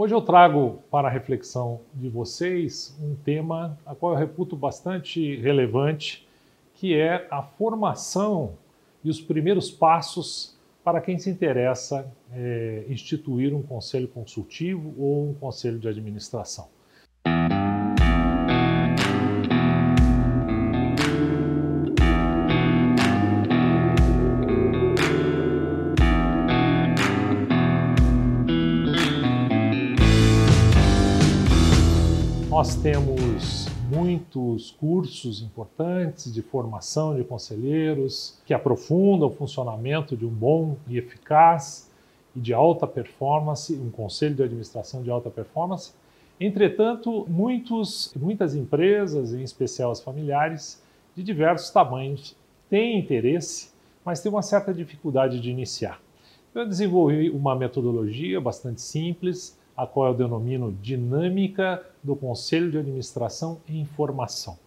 Hoje eu trago para a reflexão de vocês um tema a qual eu reputo bastante relevante, que é a formação e os primeiros passos para quem se interessa é, instituir um conselho consultivo ou um conselho de administração. Nós temos muitos cursos importantes de formação de conselheiros que aprofundam o funcionamento de um bom e eficaz e de alta performance, um conselho de administração de alta performance. Entretanto, muitos, muitas empresas, em especial as familiares, de diversos tamanhos, têm interesse, mas têm uma certa dificuldade de iniciar. Eu desenvolvi uma metodologia bastante simples, a qual eu denomino dinâmica do Conselho de Administração e Informação.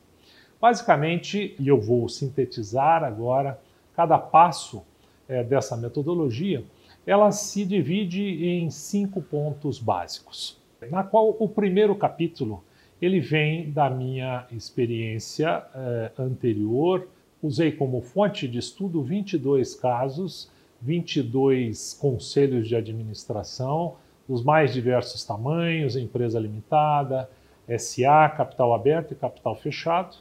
Basicamente, e eu vou sintetizar agora cada passo é, dessa metodologia, ela se divide em cinco pontos básicos, na qual o primeiro capítulo ele vem da minha experiência é, anterior. Usei como fonte de estudo 22 casos, 22 conselhos de administração, dos mais diversos tamanhos, empresa limitada, SA, capital aberto e capital fechado,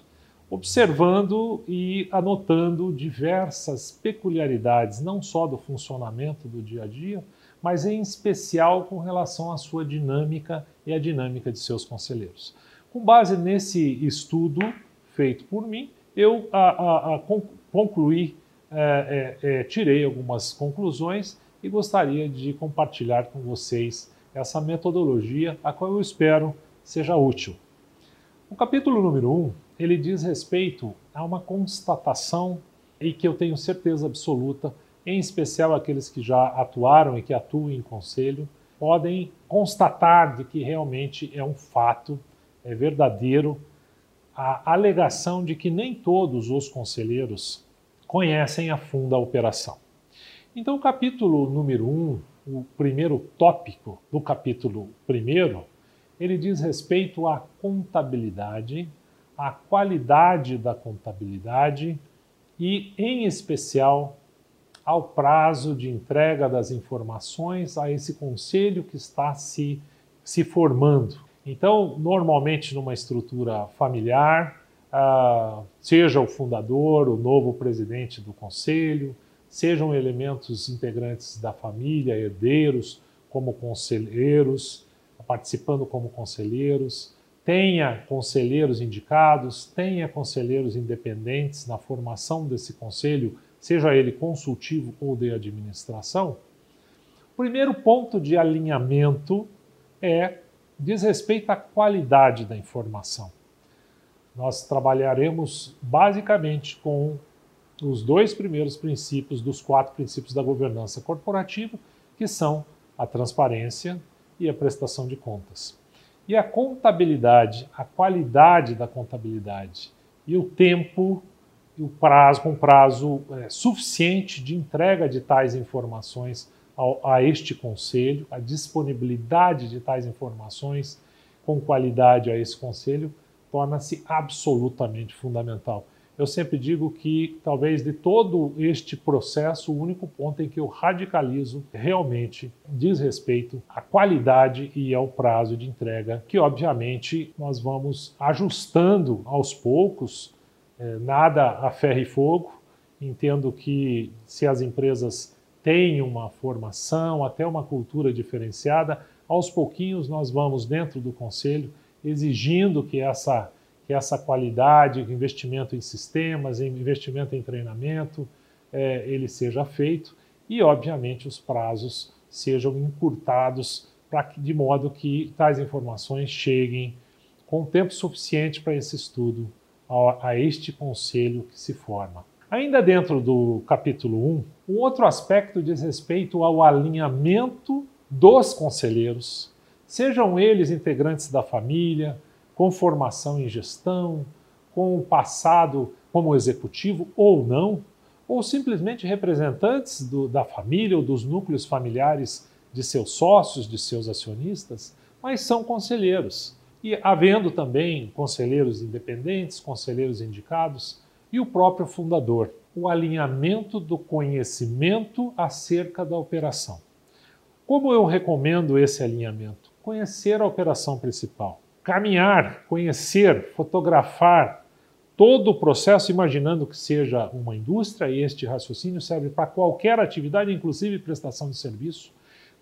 observando e anotando diversas peculiaridades, não só do funcionamento do dia a dia, mas em especial com relação à sua dinâmica e à dinâmica de seus conselheiros. Com base nesse estudo feito por mim, eu a, a, a concluí, é, é, é, tirei algumas conclusões e gostaria de compartilhar com vocês essa metodologia, a qual eu espero seja útil. O capítulo número 1, um, ele diz respeito a uma constatação e que eu tenho certeza absoluta, em especial aqueles que já atuaram e que atuam em conselho, podem constatar de que realmente é um fato, é verdadeiro, a alegação de que nem todos os conselheiros conhecem a fundo a operação. Então, o capítulo número 1, um, o primeiro tópico do capítulo 1, ele diz respeito à contabilidade, à qualidade da contabilidade e, em especial, ao prazo de entrega das informações a esse conselho que está se, se formando. Então, normalmente numa estrutura familiar, ah, seja o fundador, o novo presidente do conselho, sejam elementos integrantes da família, herdeiros, como conselheiros, participando como conselheiros, tenha conselheiros indicados, tenha conselheiros independentes na formação desse conselho, seja ele consultivo ou de administração. O primeiro ponto de alinhamento é diz respeito à qualidade da informação. Nós trabalharemos basicamente com os dois primeiros princípios dos quatro princípios da governança corporativa, que são a transparência e a prestação de contas. E a contabilidade, a qualidade da contabilidade e o tempo, o prazo, com prazo é, suficiente de entrega de tais informações ao, a este conselho, a disponibilidade de tais informações com qualidade a esse conselho, torna-se absolutamente fundamental. Eu sempre digo que talvez de todo este processo, o único ponto em que eu radicalizo realmente diz respeito à qualidade e ao prazo de entrega, que obviamente nós vamos ajustando aos poucos, é, nada a ferro e fogo. Entendo que se as empresas têm uma formação, até uma cultura diferenciada, aos pouquinhos nós vamos dentro do conselho exigindo que essa que essa qualidade, investimento em sistemas, investimento em treinamento, é, ele seja feito e, obviamente, os prazos sejam encurtados pra, de modo que tais informações cheguem com tempo suficiente para esse estudo, a, a este conselho que se forma. Ainda dentro do capítulo 1, um outro aspecto diz respeito ao alinhamento dos conselheiros, sejam eles integrantes da família, com formação em gestão, com o passado como executivo ou não, ou simplesmente representantes do, da família ou dos núcleos familiares de seus sócios, de seus acionistas, mas são conselheiros. E havendo também conselheiros independentes, conselheiros indicados e o próprio fundador. O alinhamento do conhecimento acerca da operação. Como eu recomendo esse alinhamento? Conhecer a operação principal. Caminhar, conhecer, fotografar todo o processo, imaginando que seja uma indústria, e este raciocínio serve para qualquer atividade, inclusive prestação de serviço.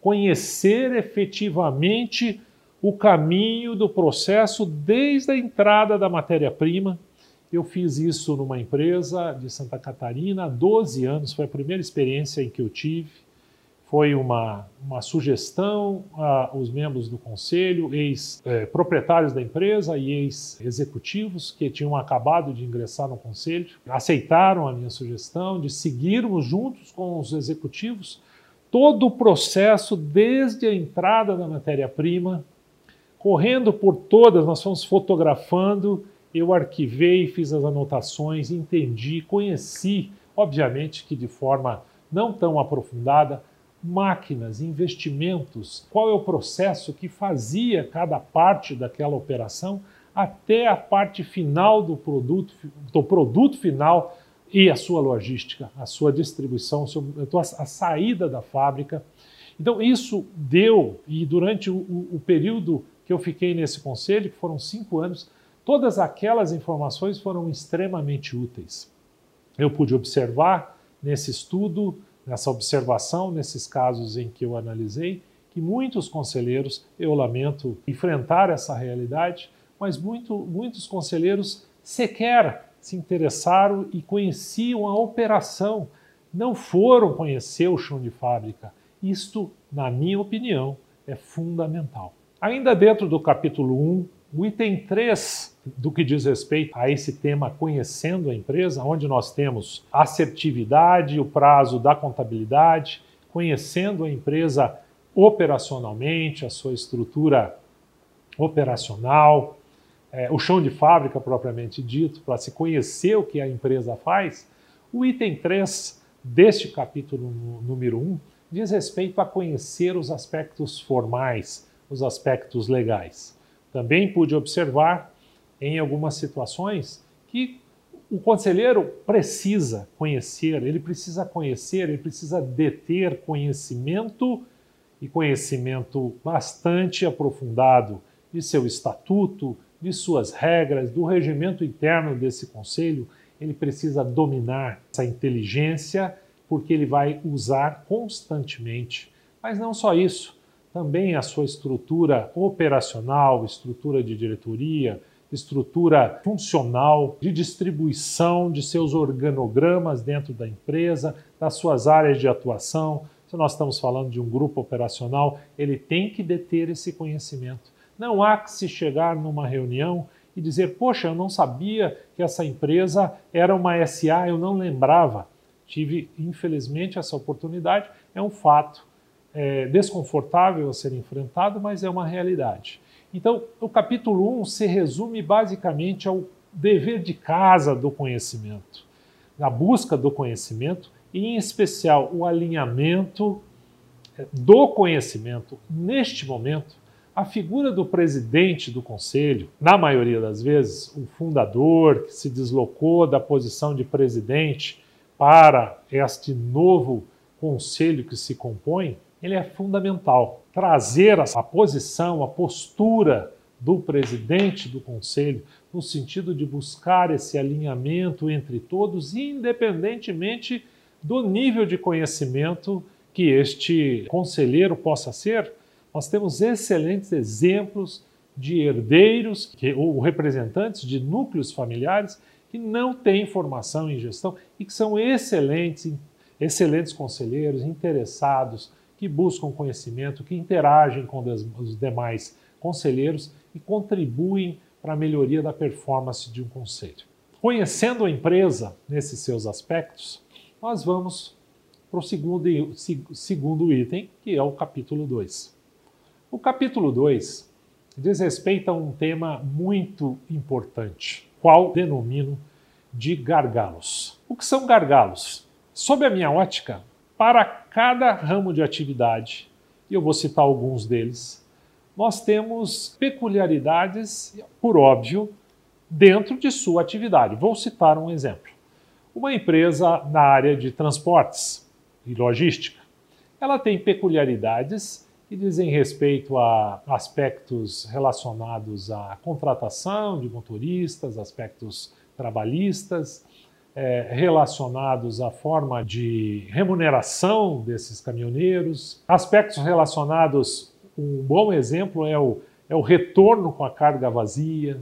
Conhecer efetivamente o caminho do processo desde a entrada da matéria-prima. Eu fiz isso numa empresa de Santa Catarina há 12 anos, foi a primeira experiência em que eu tive. Foi uma, uma sugestão aos membros do conselho, ex-proprietários da empresa e ex-executivos que tinham acabado de ingressar no conselho, aceitaram a minha sugestão de seguirmos juntos com os executivos. Todo o processo desde a entrada da matéria-prima correndo por todas, nós fomos fotografando, eu arquivei, fiz as anotações, entendi, conheci, obviamente que de forma não tão aprofundada, máquinas, investimentos, qual é o processo que fazia cada parte daquela operação até a parte final do produto, do produto final e a sua logística, a sua distribuição, a saída da fábrica. Então, isso deu, e durante o, o período que eu fiquei nesse conselho, que foram cinco anos, todas aquelas informações foram extremamente úteis. Eu pude observar nesse estudo, nessa observação, nesses casos em que eu analisei, que muitos conselheiros, eu lamento enfrentar essa realidade, mas muito, muitos conselheiros sequer se interessaram e conheciam a operação, não foram conhecer o chão de fábrica. Isto, na minha opinião, é fundamental. Ainda dentro do capítulo 1, o item 3 do que diz respeito a esse tema conhecendo a empresa, onde nós temos assertividade, o prazo da contabilidade, conhecendo a empresa operacionalmente, a sua estrutura operacional, é, o chão de fábrica propriamente dito, para se conhecer o que a empresa faz, o item 3 deste capítulo número 1 diz respeito a conhecer os aspectos formais, os aspectos legais. Também pude observar em algumas situações que o conselheiro precisa conhecer, ele precisa conhecer, ele precisa deter conhecimento e conhecimento bastante aprofundado de seu estatuto, de suas regras, do regimento interno desse conselho. Ele precisa dominar essa inteligência porque ele vai usar constantemente. Mas não só isso, também a sua estrutura operacional, estrutura de diretoria, estrutura funcional, de distribuição de seus organogramas dentro da empresa, das suas áreas de atuação. Se nós estamos falando de um grupo operacional, ele tem que deter esse conhecimento. Não há que se chegar numa reunião e dizer: Poxa, eu não sabia que essa empresa era uma SA, eu não lembrava. Tive, infelizmente, essa oportunidade, é um fato é, desconfortável a ser enfrentado, mas é uma realidade. Então, o capítulo 1 se resume basicamente ao dever de casa do conhecimento, da busca do conhecimento e, em especial, o alinhamento é, do conhecimento. Neste momento, a figura do presidente do conselho, na maioria das vezes, o fundador que se deslocou da posição de presidente para este novo conselho que se compõe, ele é fundamental. Trazer a posição, a postura do presidente do conselho, no sentido de buscar esse alinhamento entre todos, independentemente do nível de conhecimento que este conselheiro possa ser. Nós temos excelentes exemplos de herdeiros que, ou representantes de núcleos familiares que não têm formação em gestão e que são excelentes, excelentes conselheiros, interessados, que buscam conhecimento, que interagem com os demais conselheiros e contribuem para a melhoria da performance de um conselho. Conhecendo a empresa nesses seus aspectos, nós vamos para o segundo, segundo item, que é o capítulo 2. O capítulo 2 diz respeito a um tema muito importante, qual denomino de gargalos. O que são gargalos? Sob a minha ótica, para cada ramo de atividade, e eu vou citar alguns deles, nós temos peculiaridades, por óbvio, dentro de sua atividade. Vou citar um exemplo. Uma empresa na área de transportes e logística, ela tem peculiaridades que dizem respeito a aspectos relacionados à contratação de motoristas, aspectos trabalhistas, é, relacionados à forma de remuneração desses caminhoneiros, aspectos relacionados, um bom exemplo é o, é o retorno com a carga vazia.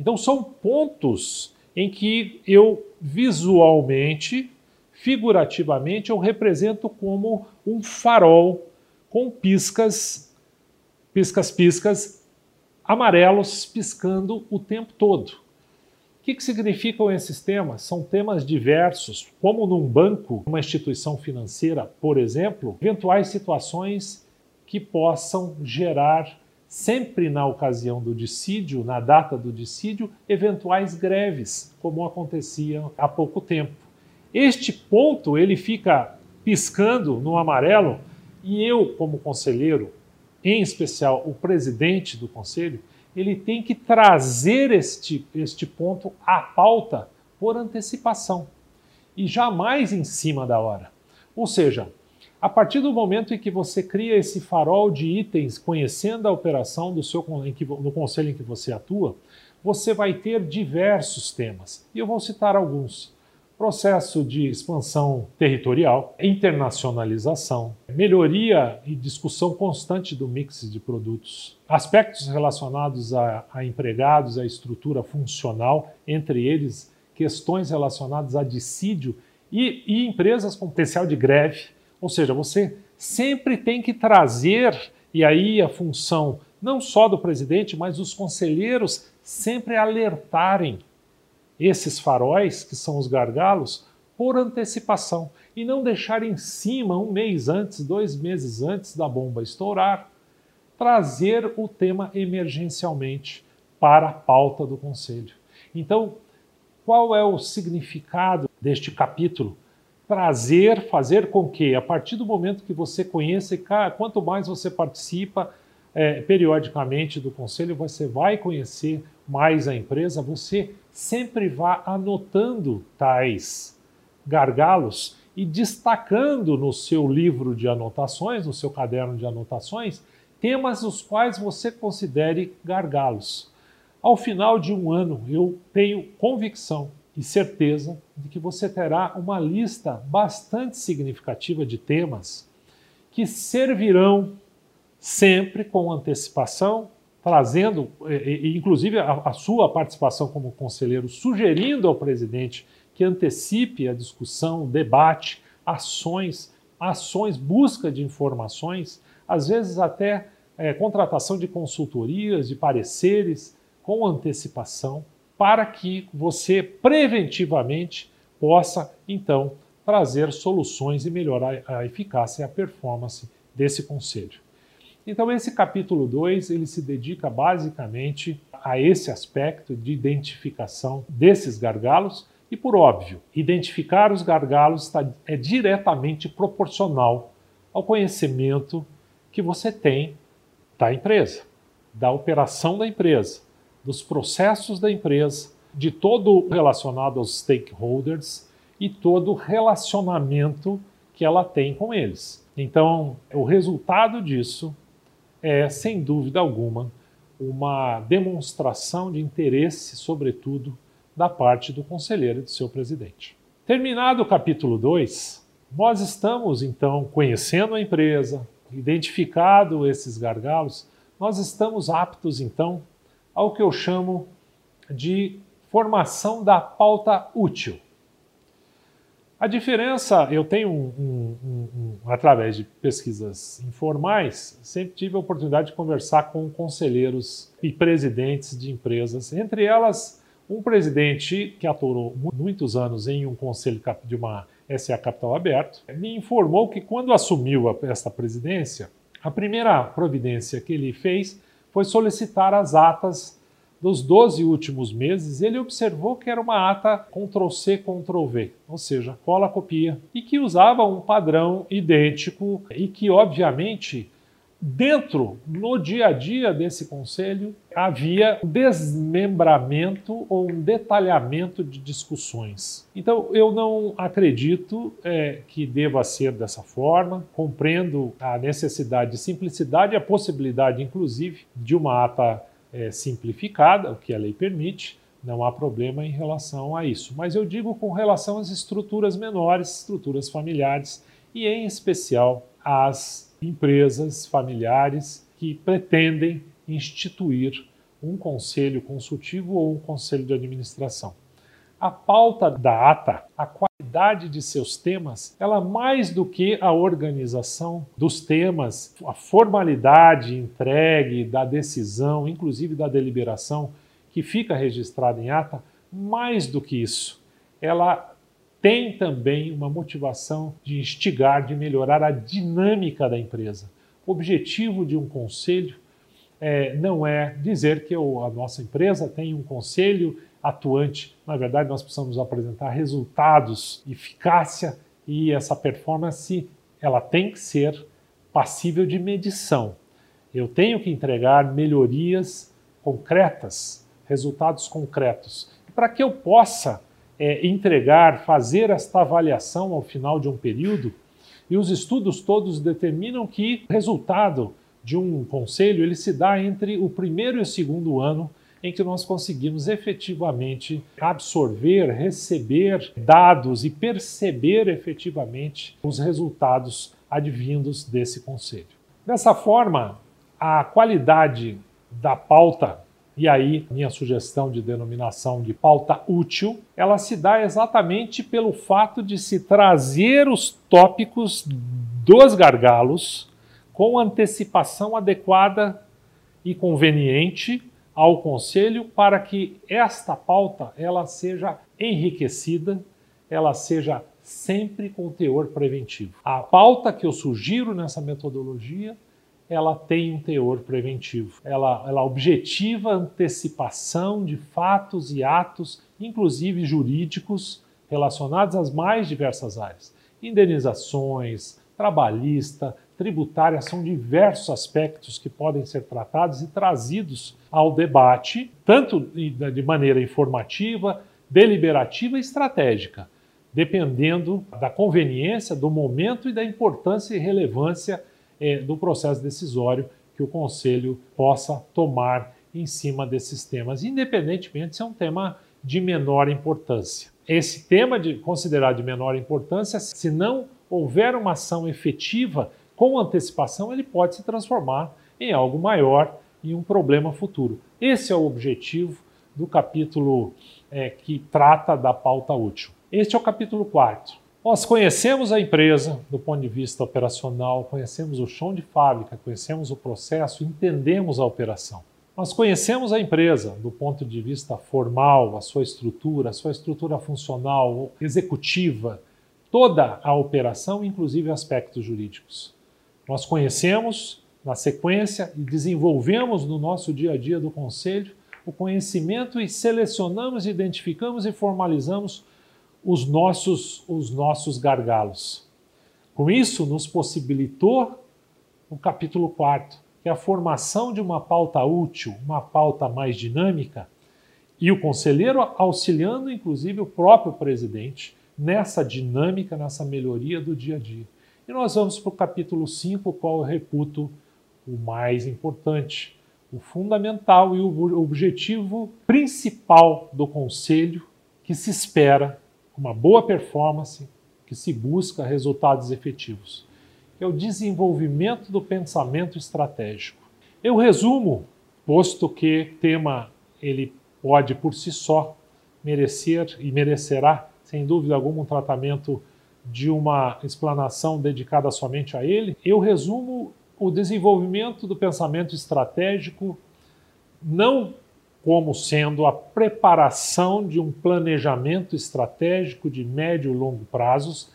Então, são pontos em que eu visualmente, figurativamente, eu represento como um farol com piscas, piscas, piscas, amarelos piscando o tempo todo. Que, que significam esses temas? São temas diversos, como num banco, uma instituição financeira, por exemplo, eventuais situações que possam gerar, sempre na ocasião do dissídio, na data do dissídio, eventuais greves, como acontecia há pouco tempo. Este ponto ele fica piscando no amarelo e eu, como conselheiro, em especial o presidente do conselho, ele tem que trazer este, este ponto à pauta por antecipação e jamais em cima da hora. Ou seja, a partir do momento em que você cria esse farol de itens conhecendo a operação do seu no conselho em que você atua, você vai ter diversos temas. E eu vou citar alguns processo de expansão territorial, internacionalização, melhoria e discussão constante do mix de produtos, aspectos relacionados a, a empregados, a estrutura funcional, entre eles questões relacionadas a dissídio e, e empresas com potencial de greve. Ou seja, você sempre tem que trazer, e aí a função não só do presidente, mas dos conselheiros sempre alertarem esses faróis, que são os gargalos, por antecipação e não deixar em cima um mês antes, dois meses antes da bomba estourar, trazer o tema emergencialmente para a pauta do Conselho. Então, qual é o significado deste capítulo? Trazer, fazer com que, a partir do momento que você conheça, quanto mais você participa é, periodicamente do Conselho, você vai conhecer mais a empresa, você sempre vá anotando tais gargalos e destacando no seu livro de anotações, no seu caderno de anotações, temas os quais você considere gargalos. Ao final de um ano, eu tenho convicção e certeza de que você terá uma lista bastante significativa de temas que servirão sempre com antecipação trazendo, inclusive a, sua participação como conselheiro, sugerindo ao presidente que antecipe a discussão, debate, ações, ações, busca de informações, às vezes até é, contratação de consultorias, de pareceres com antecipação, para que você preventivamente possa, então, trazer soluções e melhorar a eficácia e a performance desse conselho. Então esse capítulo 2, ele se dedica basicamente a esse aspecto de identificação desses gargalos e por óbvio, identificar os gargalos está, é diretamente proporcional ao conhecimento que você tem da empresa, da operação da empresa, dos processos da empresa, de todo relacionado aos stakeholders e todo relacionamento que ela tem com eles. Então, o resultado disso é, sem dúvida alguma, uma demonstração de interesse, sobretudo, da parte do conselheiro e do seu presidente. Terminado o capítulo 2, nós estamos então conhecendo a empresa, identificado esses gargalos, nós estamos aptos então ao que eu chamo de formação da pauta útil. A diferença, eu tenho, um, um, um, através de pesquisas informais, sempre tive a oportunidade de conversar com conselheiros e presidentes de empresas, entre elas um presidente que atuou muitos anos em um conselho de uma SA Capital Aberto, me informou que quando assumiu esta presidência, a primeira providência que ele fez foi solicitar as atas dos 12 últimos meses, ele observou que era uma ata Ctrl-C, Ctrl-V, ou seja, cola, copia, e que usava um padrão idêntico e que, obviamente, dentro, no dia a dia desse conselho, havia desmembramento ou um detalhamento de discussões. Então, eu não acredito é, que deva ser dessa forma. Compreendo a necessidade de simplicidade, a possibilidade, inclusive, de uma ata é, simplificada, o que a lei permite. Não há problema em relação a isso. Mas eu digo com relação às estruturas menores, estruturas familiares, e em especial às empresas familiares que pretendem instituir um conselho consultivo ou um conselho de administração. A pauta da ata, a qualidade de seus temas, ela mais do que a organização dos temas, a formalidade entregue da decisão, inclusive da deliberação que fica registrada em ata, mais do que isso, ela tem também uma motivação de instigar, de melhorar a dinâmica da empresa. O objetivo de um conselho é, não é dizer que o, a nossa empresa tem um conselho atuante. Na verdade, nós precisamos apresentar resultados, eficácia e essa performance ela tem que ser passível de medição. Eu tenho que entregar melhorias concretas, resultados concretos. Para que eu possa é, entregar, fazer esta avaliação ao final de um período, e os estudos todos determinam que resultado de um conselho ele se dá entre o primeiro e o segundo ano em que nós conseguimos efetivamente absorver, receber dados e perceber efetivamente os resultados advindos desse conselho. Dessa forma, a qualidade da pauta e aí, minha sugestão de denominação de pauta útil, ela se dá exatamente pelo fato de se trazer os tópicos dos gargalos com antecipação adequada e conveniente ao conselho para que esta pauta ela seja enriquecida, ela seja sempre com teor preventivo. A pauta que eu sugiro nessa metodologia ela tem um teor preventivo. Ela, ela objetiva antecipação de fatos e atos, inclusive jurídicos, relacionados às mais diversas áreas. Indenizações, trabalhista, tributária, são diversos aspectos que podem ser tratados e trazidos ao debate, tanto de maneira informativa, deliberativa e estratégica, dependendo da conveniência, do momento e da importância e relevância é, do processo decisório que o Conselho possa tomar em cima desses temas, independentemente se é um tema de menor importância. Esse tema de considerado de menor importância, se não houver uma ação efetiva com antecipação, ele pode se transformar em algo maior e um problema futuro. Esse é o objetivo do capítulo é, que trata da pauta útil. Este é o capítulo 4. Nós conhecemos a empresa do ponto de vista operacional, conhecemos o chão de fábrica, conhecemos o processo, entendemos a operação. Nós conhecemos a empresa do ponto de vista formal, a sua estrutura, a sua estrutura funcional, executiva, toda a operação, inclusive aspectos jurídicos. Nós conhecemos na sequência e desenvolvemos no nosso dia a dia do conselho o conhecimento e selecionamos, identificamos e formalizamos os nossos, os nossos gargalos. Com isso, nos possibilitou o capítulo 4, que é a formação de uma pauta útil, uma pauta mais dinâmica, e o conselheiro auxiliando, inclusive, o próprio presidente nessa dinâmica, nessa melhoria do dia a dia. E nós vamos para o capítulo 5, qual eu reputo o mais importante, o fundamental e o objetivo principal do conselho que se espera uma boa performance que se busca resultados efetivos. É o desenvolvimento do pensamento estratégico. Eu resumo, posto que tema ele pode por si só merecer e merecerá, sem dúvida alguma, um tratamento de uma explanação dedicada somente a ele, eu resumo o desenvolvimento do pensamento estratégico não como sendo a preparação de um planejamento estratégico de médio e longo prazos,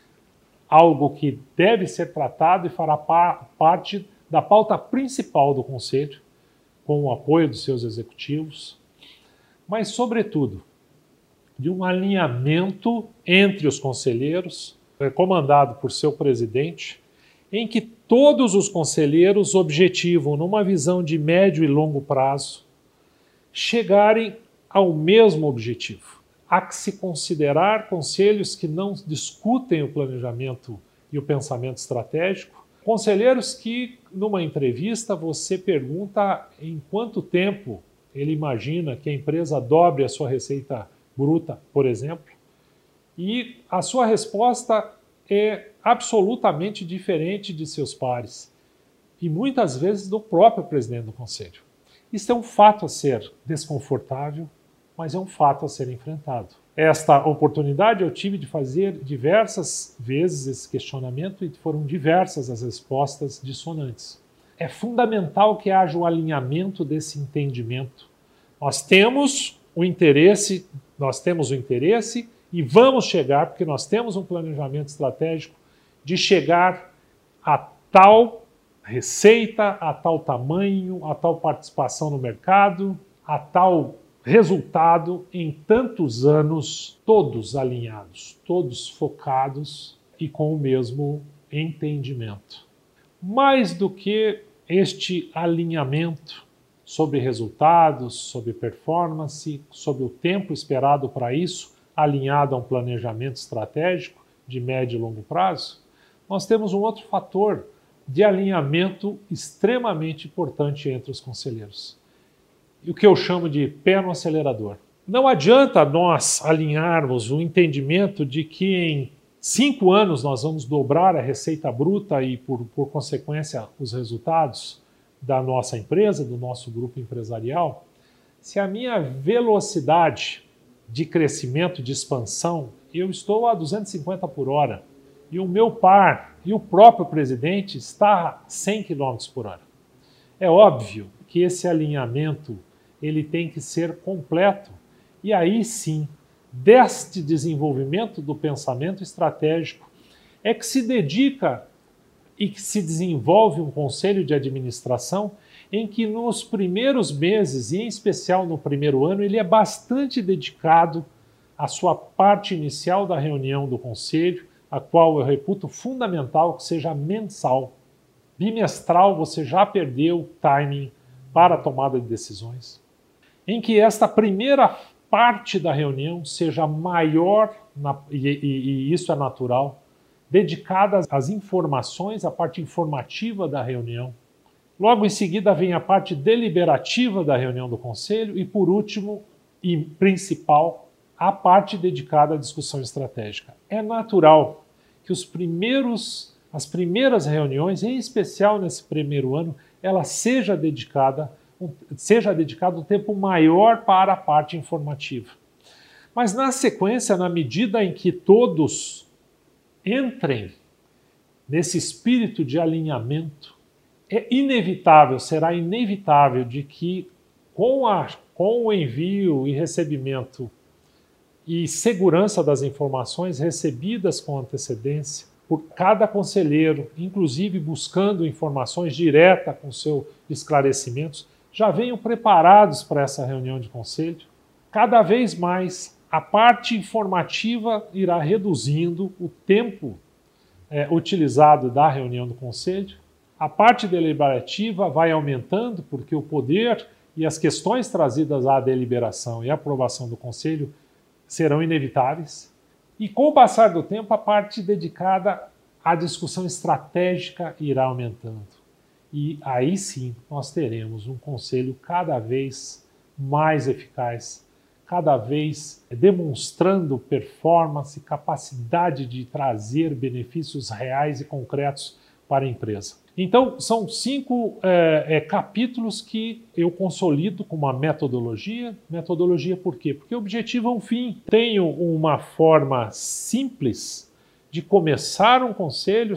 algo que deve ser tratado e fará parte da pauta principal do Conselho, com o apoio dos seus executivos, mas, sobretudo, de um alinhamento entre os conselheiros, comandado por seu presidente, em que todos os conselheiros objetivam, numa visão de médio e longo prazo, chegarem ao mesmo objetivo. Há que se considerar conselhos que não discutem o planejamento e o pensamento estratégico, conselheiros que, numa entrevista, você pergunta em quanto tempo ele imagina que a empresa dobre a sua receita bruta, por exemplo, e a sua resposta é absolutamente diferente de seus pares e muitas vezes do próprio presidente do conselho. Isso é um fato a ser desconfortável, mas é um fato a ser enfrentado. Esta oportunidade eu tive de fazer diversas vezes esse questionamento e foram diversas as respostas dissonantes. É fundamental que haja o alinhamento desse entendimento. Nós temos o interesse, nós temos o interesse e vamos chegar, porque nós temos um planejamento estratégico de chegar a tal receita, a tal tamanho, a tal participação no mercado, a tal resultado em tantos anos, todos alinhados, todos focados e com o mesmo entendimento. Mais do que este alinhamento sobre resultados, sobre performance, sobre o tempo esperado para isso, alinhado a um planejamento estratégico de médio e longo prazo, nós temos um outro fator de alinhamento extremamente importante entre os conselheiros. E o que eu chamo de pé no acelerador. Não adianta nós alinharmos o entendimento de que em cinco anos nós vamos dobrar a receita bruta e, por, por consequência, os resultados da nossa empresa, do nosso grupo empresarial, se a minha velocidade de crescimento, de expansão, eu estou a 250 por hora e o meu par e o próprio presidente está a 100 km por hora. É óbvio que esse alinhamento ele tem que ser completo e aí sim, deste desenvolvimento do pensamento estratégico é que se dedica e que se desenvolve um conselho de administração em que nos primeiros meses, e em especial no primeiro ano, ele é bastante dedicado à sua parte inicial da reunião do conselho, a qual eu reputo fundamental que seja mensal. Bimestral você já perdeu o timing para a tomada de decisões. Em que esta primeira parte da reunião seja maior, na, e, e, e isso é natural, dedicada às informações, à parte informativa da reunião, Logo em seguida vem a parte deliberativa da reunião do conselho e, por último e principal, a parte dedicada à discussão estratégica. É natural que os primeiros, as primeiras reuniões, em especial nesse primeiro ano, ela seja dedicada seja dedicado um tempo maior para a parte informativa. Mas na sequência, na medida em que todos entrem nesse espírito de alinhamento, é inevitável, será inevitável de que com, a, com o envio e recebimento e segurança das informações recebidas com antecedência por cada conselheiro, inclusive buscando informações diretas com seus esclarecimentos, já venham preparados para essa reunião de conselho. Cada vez mais a parte informativa irá reduzindo o tempo é, utilizado da reunião do conselho a parte deliberativa vai aumentando porque o poder e as questões trazidas à deliberação e aprovação do Conselho serão inevitáveis. E com o passar do tempo, a parte dedicada à discussão estratégica irá aumentando. E aí sim nós teremos um Conselho cada vez mais eficaz, cada vez demonstrando performance, capacidade de trazer benefícios reais e concretos para a empresa. Então, são cinco é, é, capítulos que eu consolido com uma metodologia. Metodologia por quê? Porque o objetivo é um fim. Tenho uma forma simples de começar um conselho.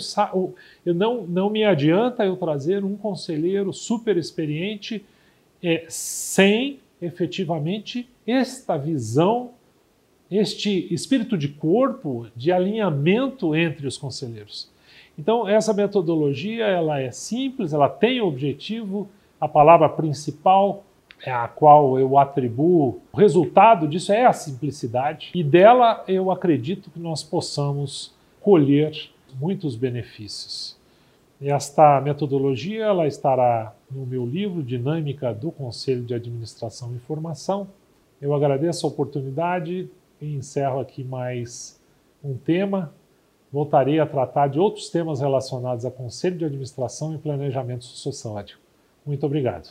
Eu não, não me adianta eu trazer um conselheiro super experiente é, sem efetivamente esta visão, este espírito de corpo, de alinhamento entre os conselheiros. Então, essa metodologia ela é simples, ela tem objetivo, a palavra principal é a qual eu atribuo, o resultado disso é a simplicidade, e dela eu acredito que nós possamos colher muitos benefícios. Esta metodologia ela estará no meu livro Dinâmica do Conselho de Administração e Informação. Eu agradeço a oportunidade e encerro aqui mais um tema. Voltarei a tratar de outros temas relacionados a Conselho de Administração e Planejamento Sociosádio. Muito obrigado.